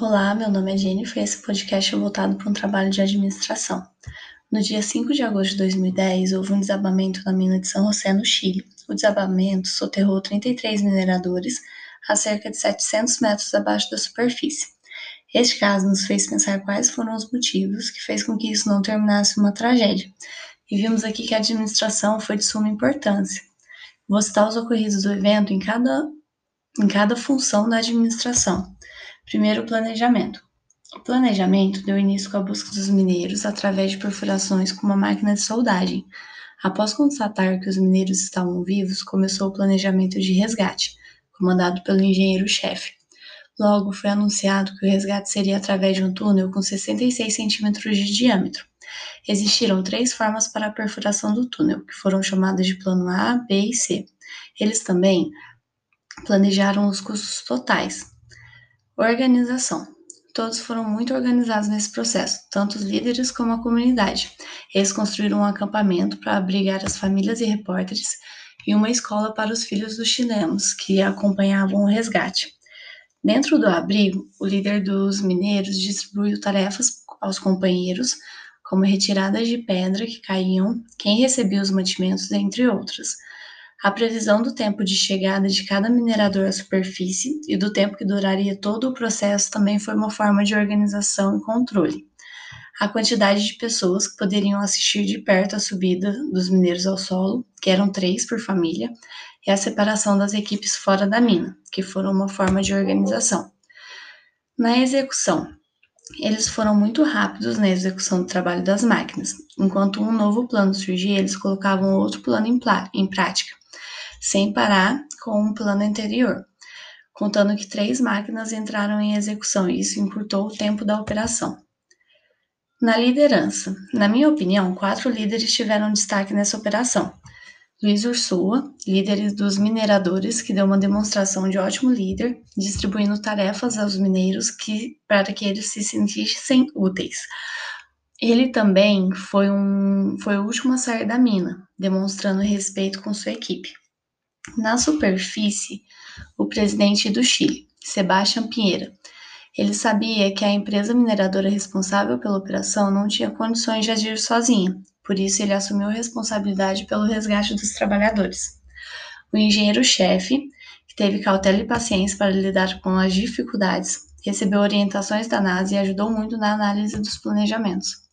Olá, meu nome é Jennifer e esse podcast é voltado para um trabalho de administração. No dia 5 de agosto de 2010, houve um desabamento na mina de São José, no Chile. O desabamento soterrou 33 mineradores a cerca de 700 metros abaixo da superfície. Este caso nos fez pensar quais foram os motivos que fez com que isso não terminasse uma tragédia. E vimos aqui que a administração foi de suma importância. Vou citar os ocorridos do evento em cada, em cada função da administração. Primeiro, planejamento. O planejamento deu início com a busca dos mineiros através de perfurações com uma máquina de soldagem. Após constatar que os mineiros estavam vivos, começou o planejamento de resgate, comandado pelo engenheiro-chefe. Logo, foi anunciado que o resgate seria através de um túnel com 66 centímetros de diâmetro. Existiram três formas para a perfuração do túnel, que foram chamadas de plano A, B e C. Eles também planejaram os custos totais, Organização. Todos foram muito organizados nesse processo, tanto os líderes como a comunidade. Eles construíram um acampamento para abrigar as famílias e repórteres e uma escola para os filhos dos chilenos que acompanhavam o resgate. Dentro do abrigo, o líder dos mineiros distribuiu tarefas aos companheiros, como retiradas de pedra que caíam, quem recebia os mantimentos, entre outras. A previsão do tempo de chegada de cada minerador à superfície e do tempo que duraria todo o processo também foi uma forma de organização e controle. A quantidade de pessoas que poderiam assistir de perto a subida dos mineiros ao solo, que eram três por família, e a separação das equipes fora da mina, que foram uma forma de organização. Na execução, eles foram muito rápidos na execução do trabalho das máquinas. Enquanto um novo plano surgia, eles colocavam outro plano em, em prática sem parar com um plano anterior, contando que três máquinas entraram em execução e isso encurtou o tempo da operação. Na liderança, na minha opinião, quatro líderes tiveram destaque nessa operação. Luiz Ursua, líder dos mineradores, que deu uma demonstração de ótimo líder, distribuindo tarefas aos mineiros que, para que eles se sentissem úteis. Ele também foi, um, foi o último a sair da mina, demonstrando respeito com sua equipe. Na superfície, o presidente do Chile, Sebastião Pinheira, ele sabia que a empresa mineradora responsável pela operação não tinha condições de agir sozinha, por isso ele assumiu a responsabilidade pelo resgate dos trabalhadores. O engenheiro-chefe, que teve cautela e paciência para lidar com as dificuldades, recebeu orientações da NASA e ajudou muito na análise dos planejamentos.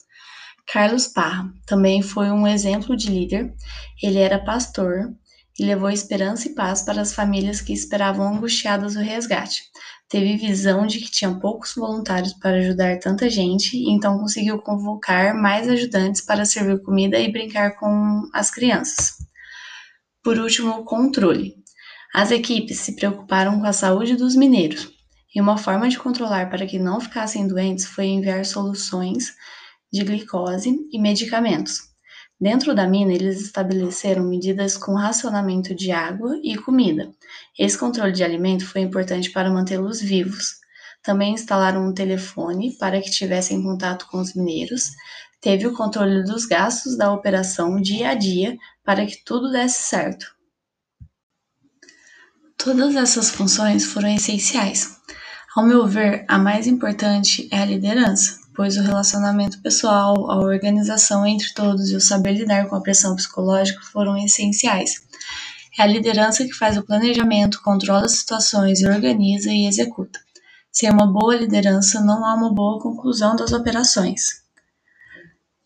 Carlos Parra também foi um exemplo de líder. Ele era pastor e levou esperança e paz para as famílias que esperavam angustiadas o resgate. Teve visão de que tinha poucos voluntários para ajudar tanta gente, então conseguiu convocar mais ajudantes para servir comida e brincar com as crianças. Por último, o controle. As equipes se preocuparam com a saúde dos mineiros, e uma forma de controlar para que não ficassem doentes foi enviar soluções de glicose e medicamentos. Dentro da mina, eles estabeleceram medidas com racionamento de água e comida. Esse controle de alimento foi importante para mantê-los vivos. Também instalaram um telefone para que tivessem contato com os mineiros. Teve o controle dos gastos da operação dia a dia para que tudo desse certo. Todas essas funções foram essenciais. Ao meu ver, a mais importante é a liderança pois o relacionamento pessoal, a organização entre todos e o saber lidar com a pressão psicológica foram essenciais. É a liderança que faz o planejamento, controla as situações organiza e executa. Sem uma boa liderança, não há uma boa conclusão das operações.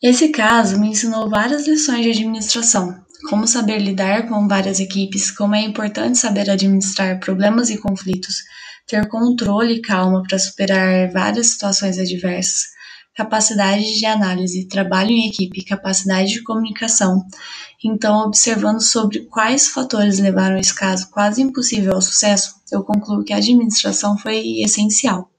Esse caso me ensinou várias lições de administração, como saber lidar com várias equipes, como é importante saber administrar problemas e conflitos, ter controle e calma para superar várias situações adversas, capacidade de análise, trabalho em equipe, capacidade de comunicação. Então, observando sobre quais fatores levaram esse caso quase impossível ao sucesso, eu concluo que a administração foi essencial.